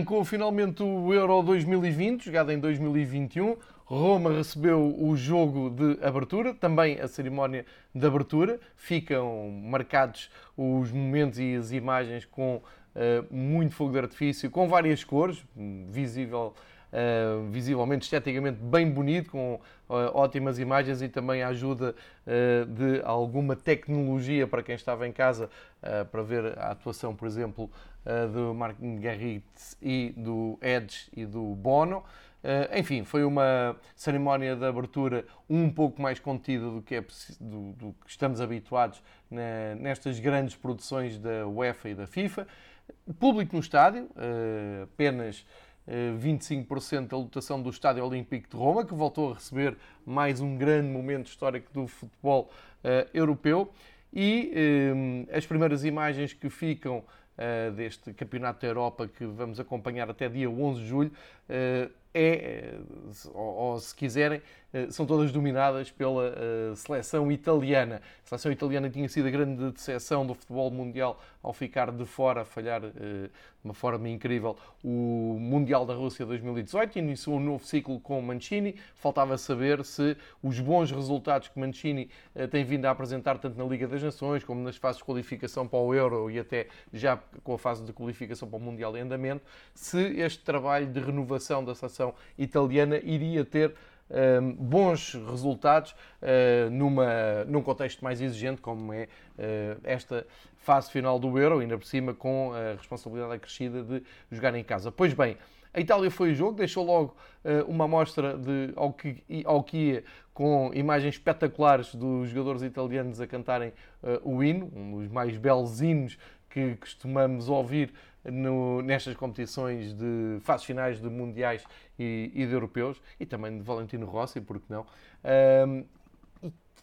Arrancou finalmente o Euro 2020, jogado em 2021. Roma recebeu o jogo de abertura, também a cerimónia de abertura. Ficam marcados os momentos e as imagens com uh, muito fogo de artifício, com várias cores, visível uh, visivelmente, esteticamente bem bonito, com uh, ótimas imagens e também a ajuda de alguma tecnologia para quem estava em casa para ver a atuação, por exemplo, do Martin Garrix e do Edge e do Bono. Uh, enfim, foi uma cerimónia de abertura um pouco mais contida do que, é, do, do que estamos habituados na, nestas grandes produções da UEFA e da FIFA. Público no estádio, uh, apenas 25% da lotação do Estádio Olímpico de Roma, que voltou a receber mais um grande momento histórico do futebol uh, europeu. E uh, as primeiras imagens que ficam uh, deste Campeonato da Europa, que vamos acompanhar até dia 11 de julho, é, ou, ou, se quiserem, são todas dominadas pela seleção italiana. A seleção italiana tinha sido a grande decepção do futebol mundial ao ficar de fora, a falhar de uma forma incrível, o Mundial da Rússia 2018. Iniciou um novo ciclo com Mancini. Faltava saber se os bons resultados que Mancini tem vindo a apresentar, tanto na Liga das Nações, como nas fases de qualificação para o Euro e até já com a fase de qualificação para o Mundial em andamento, se este trabalho de renovação da seleção italiana iria ter um, bons resultados uh, numa, num contexto mais exigente, como é uh, esta fase final do Euro, ainda por cima com a responsabilidade acrescida de jogar em casa. Pois bem, a Itália foi o jogo, deixou logo uh, uma amostra de ao que, ao que ia, com imagens espetaculares dos jogadores italianos a cantarem o hino, um dos mais belos hinos que costumamos ouvir no, nestas competições de fases finais de mundiais e, e, de europeus, e também de Valentino Rossi, porque não. Um,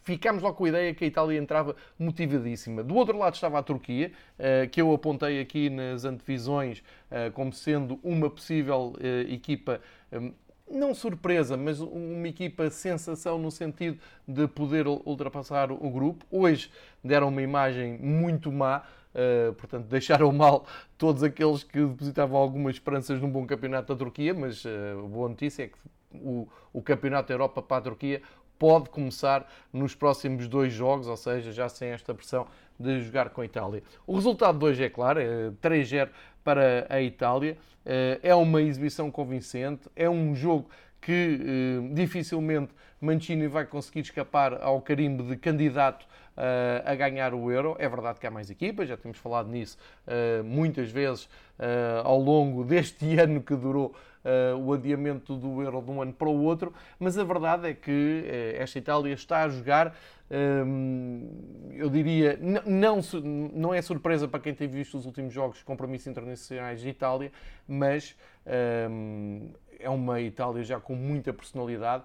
ficámos logo com a ideia que a Itália entrava motivadíssima. Do outro lado estava a Turquia, uh, que eu apontei aqui nas antevisões uh, como sendo uma possível uh, equipa. Não surpresa, mas uma equipa sensação no sentido de poder ultrapassar o grupo. Hoje deram uma imagem muito má, Uh, portanto, deixaram mal todos aqueles que depositavam algumas esperanças num bom campeonato da Turquia, mas uh, a boa notícia é que o, o campeonato da Europa para a Turquia pode começar nos próximos dois jogos, ou seja, já sem esta pressão de jogar com a Itália. O resultado de hoje é claro, é 3-0 para a Itália. Uh, é uma exibição convincente, é um jogo que dificilmente Mancini vai conseguir escapar ao carimbo de candidato uh, a ganhar o Euro. É verdade que há mais equipas, já temos falado nisso uh, muitas vezes uh, ao longo deste ano que durou o adiamento do Euro de um ano para o outro, mas a verdade é que esta Itália está a jogar eu diria, não, não é surpresa para quem tem visto os últimos jogos compromissos internacionais de Itália, mas é uma Itália já com muita personalidade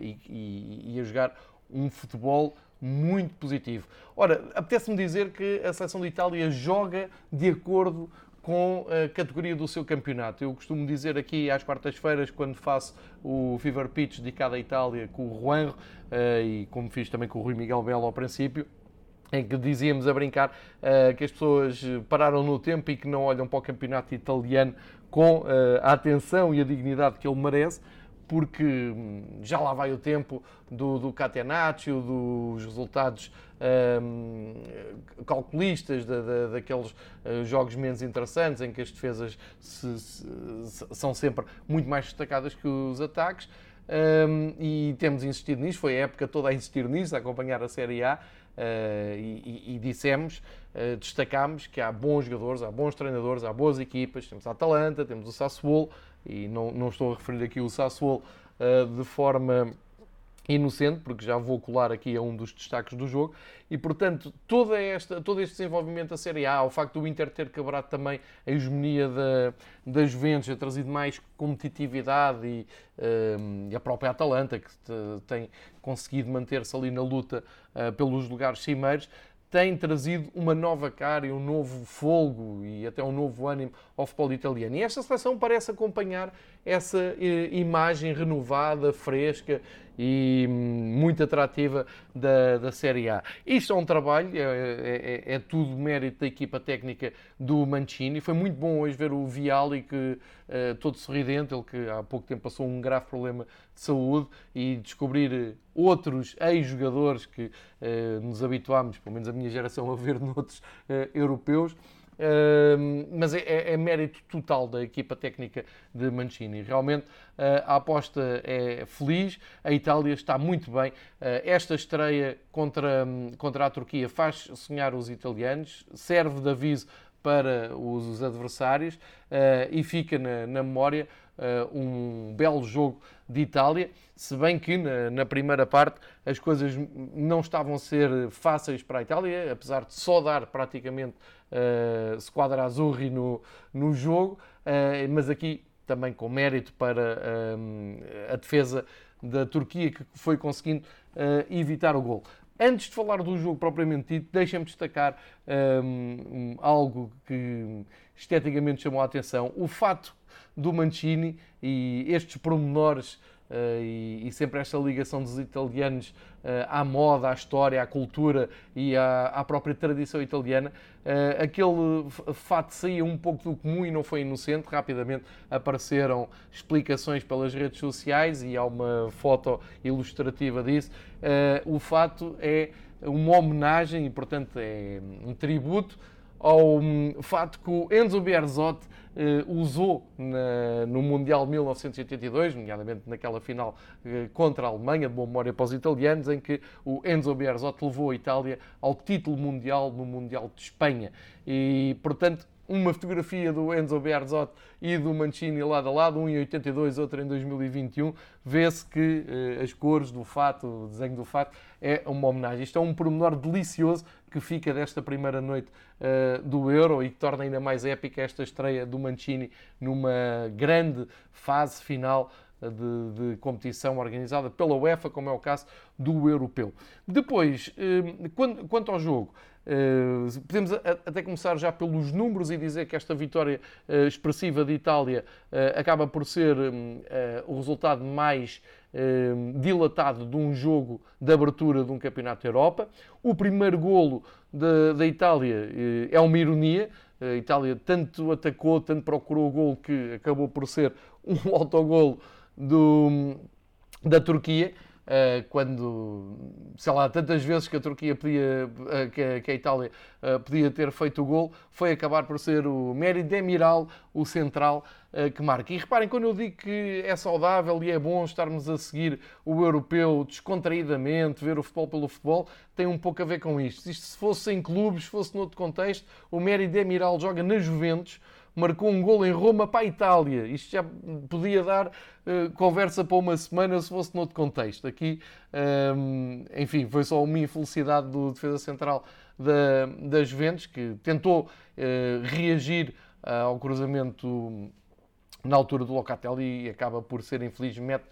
e, e, e a jogar um futebol muito positivo. Ora, apetece-me dizer que a seleção de Itália joga de acordo com a categoria do seu campeonato. Eu costumo dizer aqui às quartas-feiras, quando faço o Fever Pitch dedicado à Itália com o Juan, eh, e como fiz também com o Rui Miguel Belo ao princípio, em que dizíamos a brincar uh, que as pessoas pararam no tempo e que não olham para o campeonato italiano com uh, a atenção e a dignidade que ele merece porque hum, já lá vai o tempo do, do Catenaccio, dos resultados um, calculistas, da, da, daqueles uh, jogos menos interessantes, em que as defesas se, se, são sempre muito mais destacadas que os ataques. Um, e temos insistido nisso, foi a época toda a insistir nisso, a acompanhar a Série A, uh, e, e, dissemos, uh, destacámos que há bons jogadores, há bons treinadores, há boas equipas, temos a Atalanta, temos o Sassuolo, e não, não estou a referir aqui o Sassuolo uh, de forma inocente, porque já vou colar aqui a um dos destaques do jogo, e portanto toda esta, todo este desenvolvimento da Série A, o facto do Inter ter quebrado também a hegemonia da, da Juventus, ter trazido mais competitividade e, uh, e a própria Atalanta, que te, tem conseguido manter-se ali na luta uh, pelos lugares cimeiros, tem trazido uma nova cara e um novo folgo e até um novo ânimo ao futebol italiano. E esta seleção parece acompanhar essa eh, imagem renovada, fresca e hum, muito atrativa da, da Série A. Isto é um trabalho, é, é, é, é tudo mérito da equipa técnica do Mancini. Foi muito bom hoje ver o Viali, que uh, todo sorridente, ele que há pouco tempo passou um grave problema de saúde, e descobrir outros ex-jogadores que uh, nos habituámos, pelo menos a minha geração, a ver noutros uh, europeus mas é, é, é, mérito total da equipa técnica de Mancini. Realmente uh, a aposta é feliz, a Itália está muito bem. Uh, esta estreia contra, contra a Turquia faz sonhar os italianos, serve de aviso para os adversários uh, e fica na, na memória um belo jogo de Itália, se bem que na, na, primeira parte as coisas não estavam a ser fáceis para a Itália, apesar de só dar praticamente uh, squadra azzurri no, no jogo, uh, mas aqui também com mérito para a defesa da Turquia que foi conseguindo evitar o gol. Antes de falar do jogo propriamente dito, deixem-me destacar um, algo que esteticamente chamou a atenção. O fato do Mancini e estes pormenores Uh, e, e, sempre esta ligação dos italianos uh, à moda, à história, à cultura e à, à própria tradição italiana. Uh, aquele fato saía um pouco do comum e não foi inocente. Rapidamente apareceram explicações pelas redes sociais e há uma foto ilustrativa disso. o fato é uma homenagem e, portanto, é um tributo ao um, fato que o Enzo Berzot uh, usou na, no Mundial 1982, nomeadamente naquela final uh, contra a Alemanha, de boa memória para os italianos, em que o Enzo Berzot levou a Itália ao título mundial no Mundial de Espanha. E, portanto, uma fotografia do Enzo Berzot e do Mancini lado a lado, um em 82, outro em 2021, vê-se que uh, as cores do fato, o desenho do fato, é uma homenagem. Isto é um pormenor delicioso que fica desta primeira noite uh, do Euro e que torna ainda mais épica esta estreia do Mancini numa grande fase final eh, de, de, competição organizada pela UEFA, como é o caso do Europeu. Depois, quanto ao jogo, Uh, podemos até começar já pelos números e dizer que esta vitória uh, expressiva de Itália acaba por ser o resultado mais dilatado de um jogo de abertura de um Campeonato da Europa. O primeiro golo da Itália é uma ironia. A Itália tanto atacou, tanto procurou o golo que acabou por ser um autogolo do, da Turquia. Eh, quando, sei lá, tantas vezes que a Turquia podia, eh, que a Itália eh, podia ter feito o gol, foi acabar por ser o Meri Demiral, o central, que marca. E reparem, quando eu digo que é saudável e é bom estarmos a seguir o europeu descontraídamente, ver o futebol pelo futebol, tem um pouco a ver com isto. Isto se fosse em clubes, se fosse noutro contexto, o Meri Demiral joga na Juventus, marcou um gol em Roma para a Itália. Isto já podia dar uh, conversa para uma semana se fosse noutro contexto. Aqui, um, ehm, enfim, foi só uma infelicidade do defesa central da, da Juventus, que tentou uh, reagir uh, ao cruzamento na altura do Locatelli e acaba por ser infeliz, mete eh,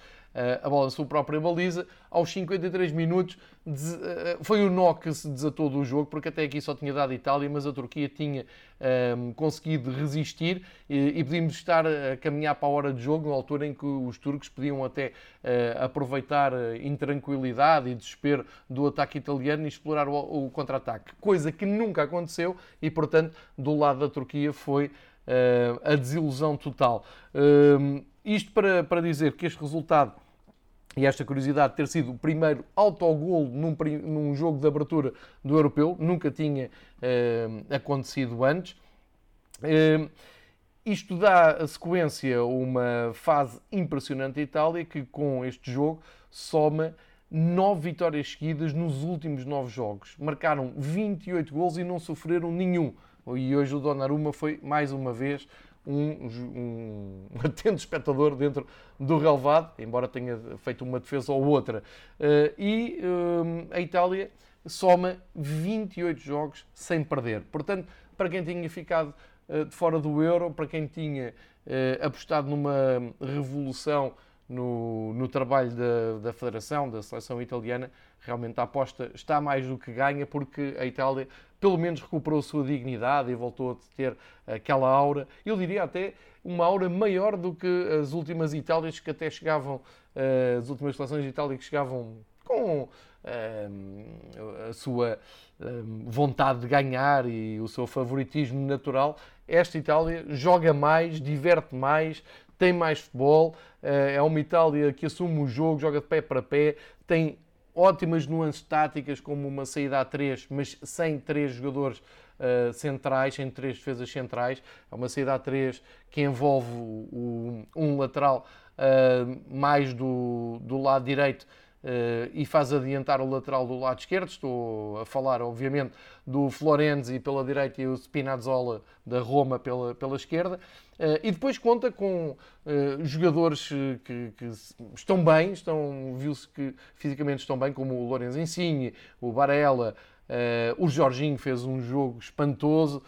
a bola na sua própria baliza. Aos 53 minutos eh, foi o nó que se desatou do jogo, porque até aqui só tinha dado Itália, mas a Turquia tinha um, ehm, conseguido resistir e, e podíamos estar a caminhar para a hora de jogo, na altura em que os turcos podiam até uh, aproveitar a intranquilidade e desespero do ataque italiano e explorar o, o contra-ataque. Coisa que nunca aconteceu e, portanto, do lado da Turquia foi uh, a desilusão total. Uh, isto para, para dizer que este resultado e esta curiosidade de ter sido o primeiro autogol num, num jogo de abertura do europeu, nunca tinha uh, acontecido antes. Uh, isto dá a sequência uma fase impressionante da Itália que com este jogo soma nove vitórias seguidas nos últimos nove jogos. Marcaram 28 gols e não sofreram nenhum. E hoje o Donnarumma foi mais uma vez um, um, atento espectador dentro do relevado, embora tenha feito uma defesa ou outra. Uh, e uh, a Itália soma 28 jogos sem perder. Portanto, para quem tinha ficado uh, de fora do Euro, para quem tinha apostado numa revolução no, no trabalho da, da Federação, da seleção italiana, realmente a aposta está mais do que ganha, porque a Itália pelo menos recuperou a sua dignidade e voltou a ter aquela aura, eu diria até uma aura maior do que as últimas Itálias que até chegavam, eh, as últimas seleções de Itália que chegavam com eh, a sua eh, vontade de ganhar e o seu favoritismo natural. Esta Itália joga mais, diverte mais, tem mais futebol, é uma Itália que assume o jogo, joga de pé para pé, tem ótimas nuances táticas, como uma saída a três, mas sem três jogadores uh, centrais, sem três defesas centrais. É uma saída a três que envolve o, um lateral uh, mais do, do lado direito Uh, e faz adiantar o lateral do lado esquerdo. Estou a falar, obviamente, do Florenzi pela direita e o Spinazzola da Roma pela, pela esquerda. Uh, e depois conta com uh, jogadores que, que, estão bem, estão, viu-se que fisicamente estão bem, como o Lorenzo Insigne, o Barella, o Jorginho fez um jogo espantoso.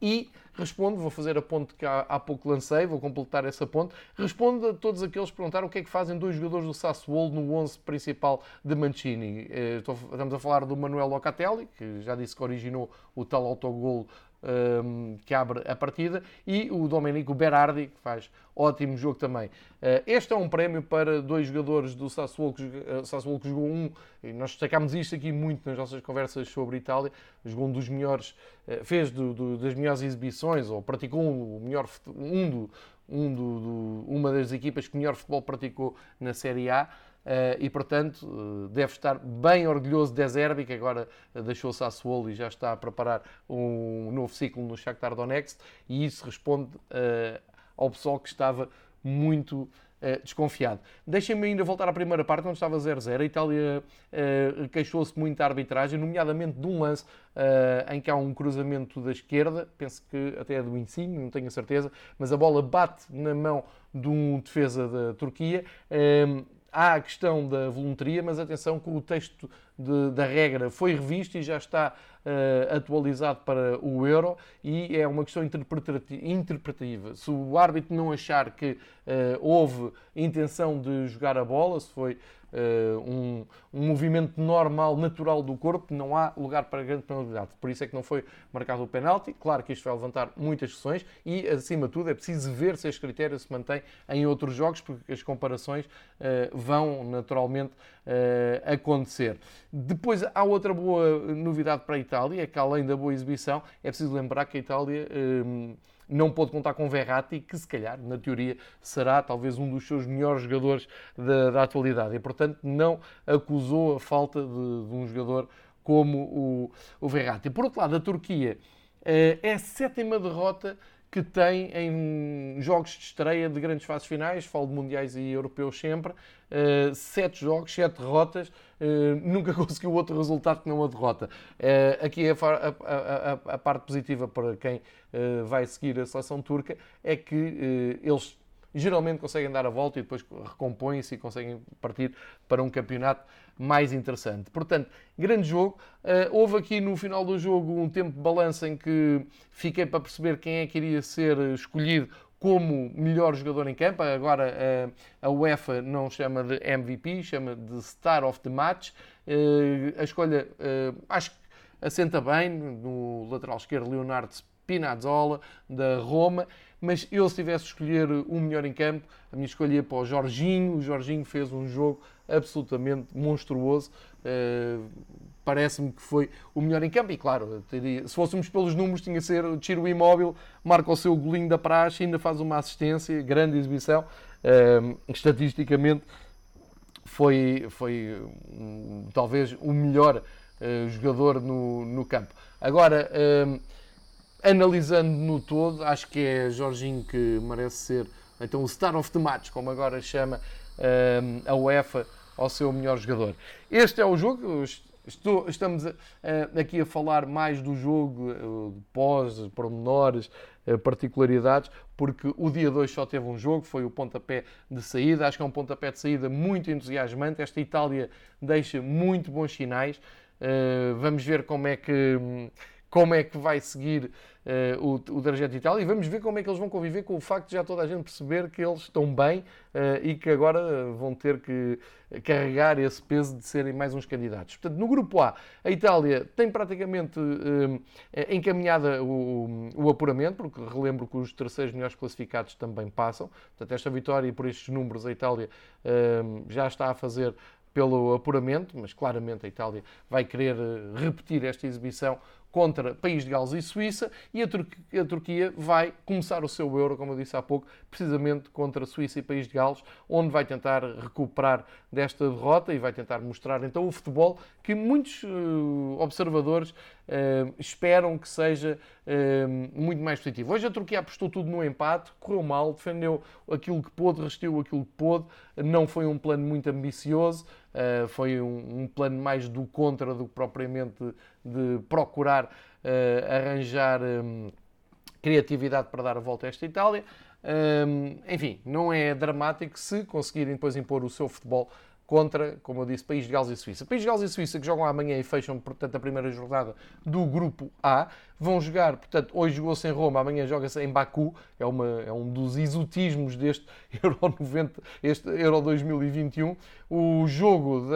e respondo, vou fazer a ponte que há, há, pouco lancei, vou completar essa ponte, respondo a todos aqueles que perguntaram o que é que fazem dois jogadores do Sassuolo no 11 principal de Mancini. Eh, estamos a falar do Manuel Locatelli, que já disse que originou o tal autogol um, que abre a partida, e o Domenico Berardi, que faz ótimo jogo também. Uh, este é um prémio para dois jogadores do Sassuolo que, uh, Sassuolo que jogou um, e nós destacámos isto aqui muito nas nossas conversas sobre Itália, jogou um dos melhores, uh, fez do, do, das melhores exibições, ou praticou um, melhor, um, do, um do, uma das equipas que melhor futebol praticou na Série A. Uh, e, portanto, uh, deve estar bem orgulhoso de Zerbi, que agora uh, deixou o Sassuolo e já está a preparar um novo ciclo no Shakhtar Donetsk, e isso responde ao pessoal que estava muito desconfiado. Deixem-me ainda voltar à primeira parte, onde estava 0-0. A Itália queixou-se muito da arbitragem, nomeadamente de um lance em que há um cruzamento da esquerda, penso que até é do Insigne, não tenho a certeza, mas a bola bate na mão de um defesa da Turquia há a questão da voluntaria, mas atenção que o texto de, da regra foi revisto e já está uh, atualizado para o Euro e é uma questão interpretativa. Se o árbitro não achar que uh, houve intenção de jogar a bola, se foi uh, um, um, movimento normal, natural do corpo, não há lugar para grande penalidade. Por isso é que não foi marcado o penalti. Claro que isto vai levantar muitas questões e, acima de tudo, é preciso ver se este critério se mantém em outros jogos, porque as comparações vão naturalmente uh, acontecer. Depois há outra boa novidade para a Itália, que além da boa exibição, é preciso lembrar que a Itália não pôde contar com Verratti, que se calhar, na teoria, será talvez um dos seus melhores jogadores da, da atualidade. E, portanto, não acusou a falta de, de um jogador como o, o Verratti. Por outro lado, a Turquia eh, é a sétima derrota que tem em jogos de estreia de grandes fases finais, falo de mundiais e europeus sempre, uh, sete jogos, sete derrotas, uh, nunca conseguiu outro resultado que não a derrota. Uh, aqui é a, a, a, a, parte positiva para quem vai seguir a seleção turca é que eles geralmente conseguem dar a volta e depois recompõem-se e conseguem partir para um campeonato mais interessante. Portanto, grande jogo. Uh, houve aqui no final do jogo um tempo de balança em que fiquei para perceber quem é que iria ser escolhido como melhor jogador em campo. Agora uh, a UEFA não chama de MVP, chama de Star of the Match. Uh, a escolha, acho que assenta bem no lateral esquerdo, Leonardo Spinazzola, da Roma mas eu se tivesse de escolher um melhor em campo, a minha escolha ia para o Jorginho. O Jorginho fez um jogo absolutamente monstruoso. Uh, Parece-me que foi o melhor em campo. E claro, teria, se fôssemos pelos números, tinha que ser o Tiro Imóvel, marca o seu golinho da praxe, ainda faz uma assistência, grande exibição. Uh, estatisticamente, foi, foi um, talvez o melhor uh, jogador no, no campo. Agora analisando no todo, acho que é Jorginho que merece ser então o Star of the Match, como agora chama um, a UEFA ao seu melhor jogador. Este é o jogo. Estou, estamos aqui a falar mais do jogo, uh, pós, pormenores, uh, particularidades, porque o dia 2 só teve um jogo, foi o pontapé de saída. Acho que é um pontapé de saída muito entusiasmante. Esta Itália deixa muito bons sinais. Uh, vamos ver como é que como é que vai seguir uh, o, o trajeto de Itália e vamos ver como é que eles vão conviver com o facto de já toda a gente perceber que eles estão bem uh, e que agora vão ter que carregar esse peso de serem mais uns candidatos. Portanto, no grupo A, a Itália tem praticamente uh, encaminhada o, o, apuramento, porque relembro que os terceiros melhores classificados também passam. Portanto, esta vitória e por estes números a Itália já está a fazer pelo apuramento, mas claramente a Itália vai querer repetir esta exibição contra País de Gales e Suíça e a, Turquia, a Turquia vai começar o seu Euro, como eu disse há pouco, precisamente contra Suíça e País de Gales, onde vai tentar recuperar desta derrota e vai tentar mostrar então o futebol que muitos uh, observadores uh, esperam que seja uh, muito mais positivo. Hoje a Turquia apostou tudo no empate, correu mal, defendeu aquilo que pôde, resistiu aquilo que pôde, não foi um plano muito ambicioso, foi um, um, plano mais do contra do que propriamente de procurar uh, arranjar um, criatividade para dar a volta a esta Itália. Um, enfim, não é dramático se conseguirem depois impor o seu futebol contra, como eu disse, País de Gales e Suíça. País de Gales e Suíça que jogam amanhã e fecham, portanto, a primeira jornada do Grupo A. Vão jogar, portanto, hoje jogou-se em Roma, amanhã joga-se em Baku. É, uma, é um dos exotismos deste Euro 90, este Euro 2021. O jogo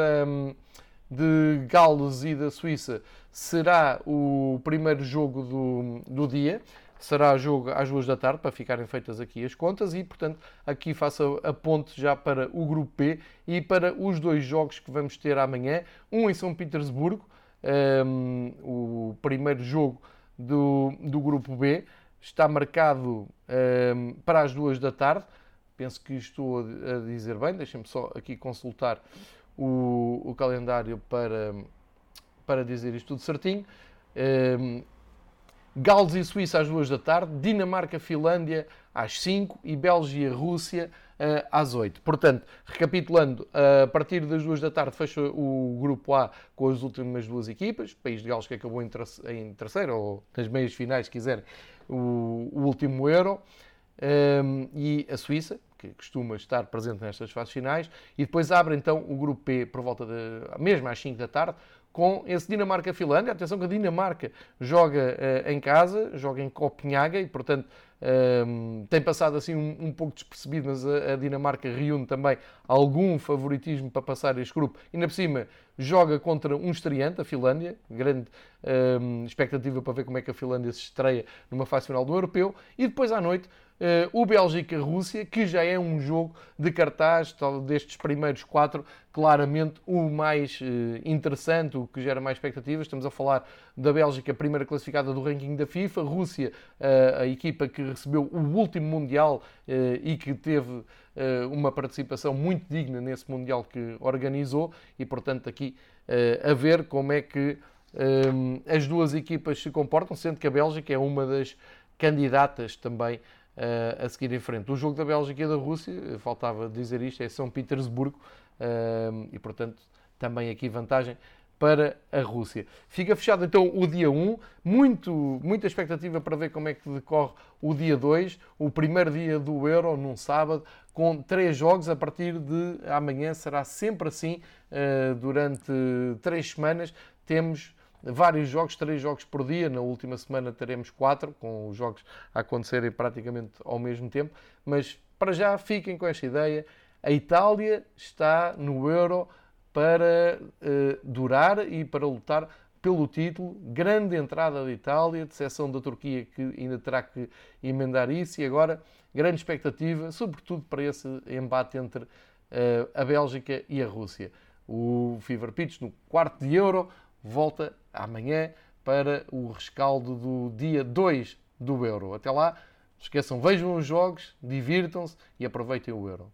de Gales e da Suíça será o primeiro jogo do, do dia. Será jogo às duas da tarde, para ficarem feitas aqui as contas, e portanto aqui faço a ponte já para o grupo P e para os dois jogos que vamos ter amanhã. Um em São Petersburgo, um, o primeiro jogo do, do grupo B, está marcado um, para as duas da tarde. Penso que estou a dizer bem, deixem-me só aqui consultar o, o calendário para para dizer isto tudo certinho. Um, ehm, Gales e Suíça às 2 da tarde, Dinamarca, Finlândia às 5 e Bélgica, Rússia uh, às 8. Portanto, recapitulando, uh, a partir das 2 da tarde fecha o grupo A com as últimas duas equipas, País de Gales que acabou em, em terceiro, ou nas meias finais, se quiserem, o, o último Euro, um, ehm, e a Suíça, que costuma estar presente nestas fases finais, e depois abre então o grupo P por volta de, mesmo às 5 da tarde, com esse Dinamarca-Finlândia. Atenção que a Dinamarca joga uh, em casa, joga em Copenhaga e, portanto, um, tem passado assim um, um pouco despercebido, mas a, a, Dinamarca reúne também algum favoritismo para passar este grupo. E, na por cima, joga contra um estreante, a Finlândia. Grande um, expectativa para ver como é que a Finlândia se estreia numa fase final do Europeu. E depois, à noite, o Bélgica-Rússia, que já é um jogo de cartaz, destes primeiros quatro, claramente o mais uh, interessante, o que gera mais expectativas. Estamos a falar da Bélgica, primeira classificada do ranking da FIFA, Rússia, uh, a equipa que recebeu o último Mundial e que teve uma participação muito digna nesse Mundial que organizou, e portanto aqui a ver como é que as duas equipas se comportam, sendo que a Bélgica é uma das candidatas também a seguir em frente. O jogo da Bélgica e da Rússia, faltava dizer isto, é São Petersburgo e, portanto, também aqui vantagem para a Rússia. Fica fechado então o dia 1, muito, muita expectativa para ver como é que decorre o dia 2, o primeiro dia do Euro, num sábado, com três jogos a partir de amanhã, será sempre assim, durante três semanas, temos vários jogos, três jogos por dia. Na última semana teremos quatro, com os jogos a acontecerem praticamente ao mesmo tempo. Mas para já fiquem com esta ideia. A Itália está no Euro para uh, durar e para lutar pelo título. Grande entrada da Itália, de exceção da Turquia, que ainda terá que emendar isso. E agora, grande expectativa, sobretudo para esse embate entre uh, a Bélgica e a Rússia. O Fever Pitch no quarto de Euro volta amanhã para o rescaldo do dia 2 do Euro. Até lá, esqueçam, vejam os jogos, divirtam-se e aproveitem o Euro.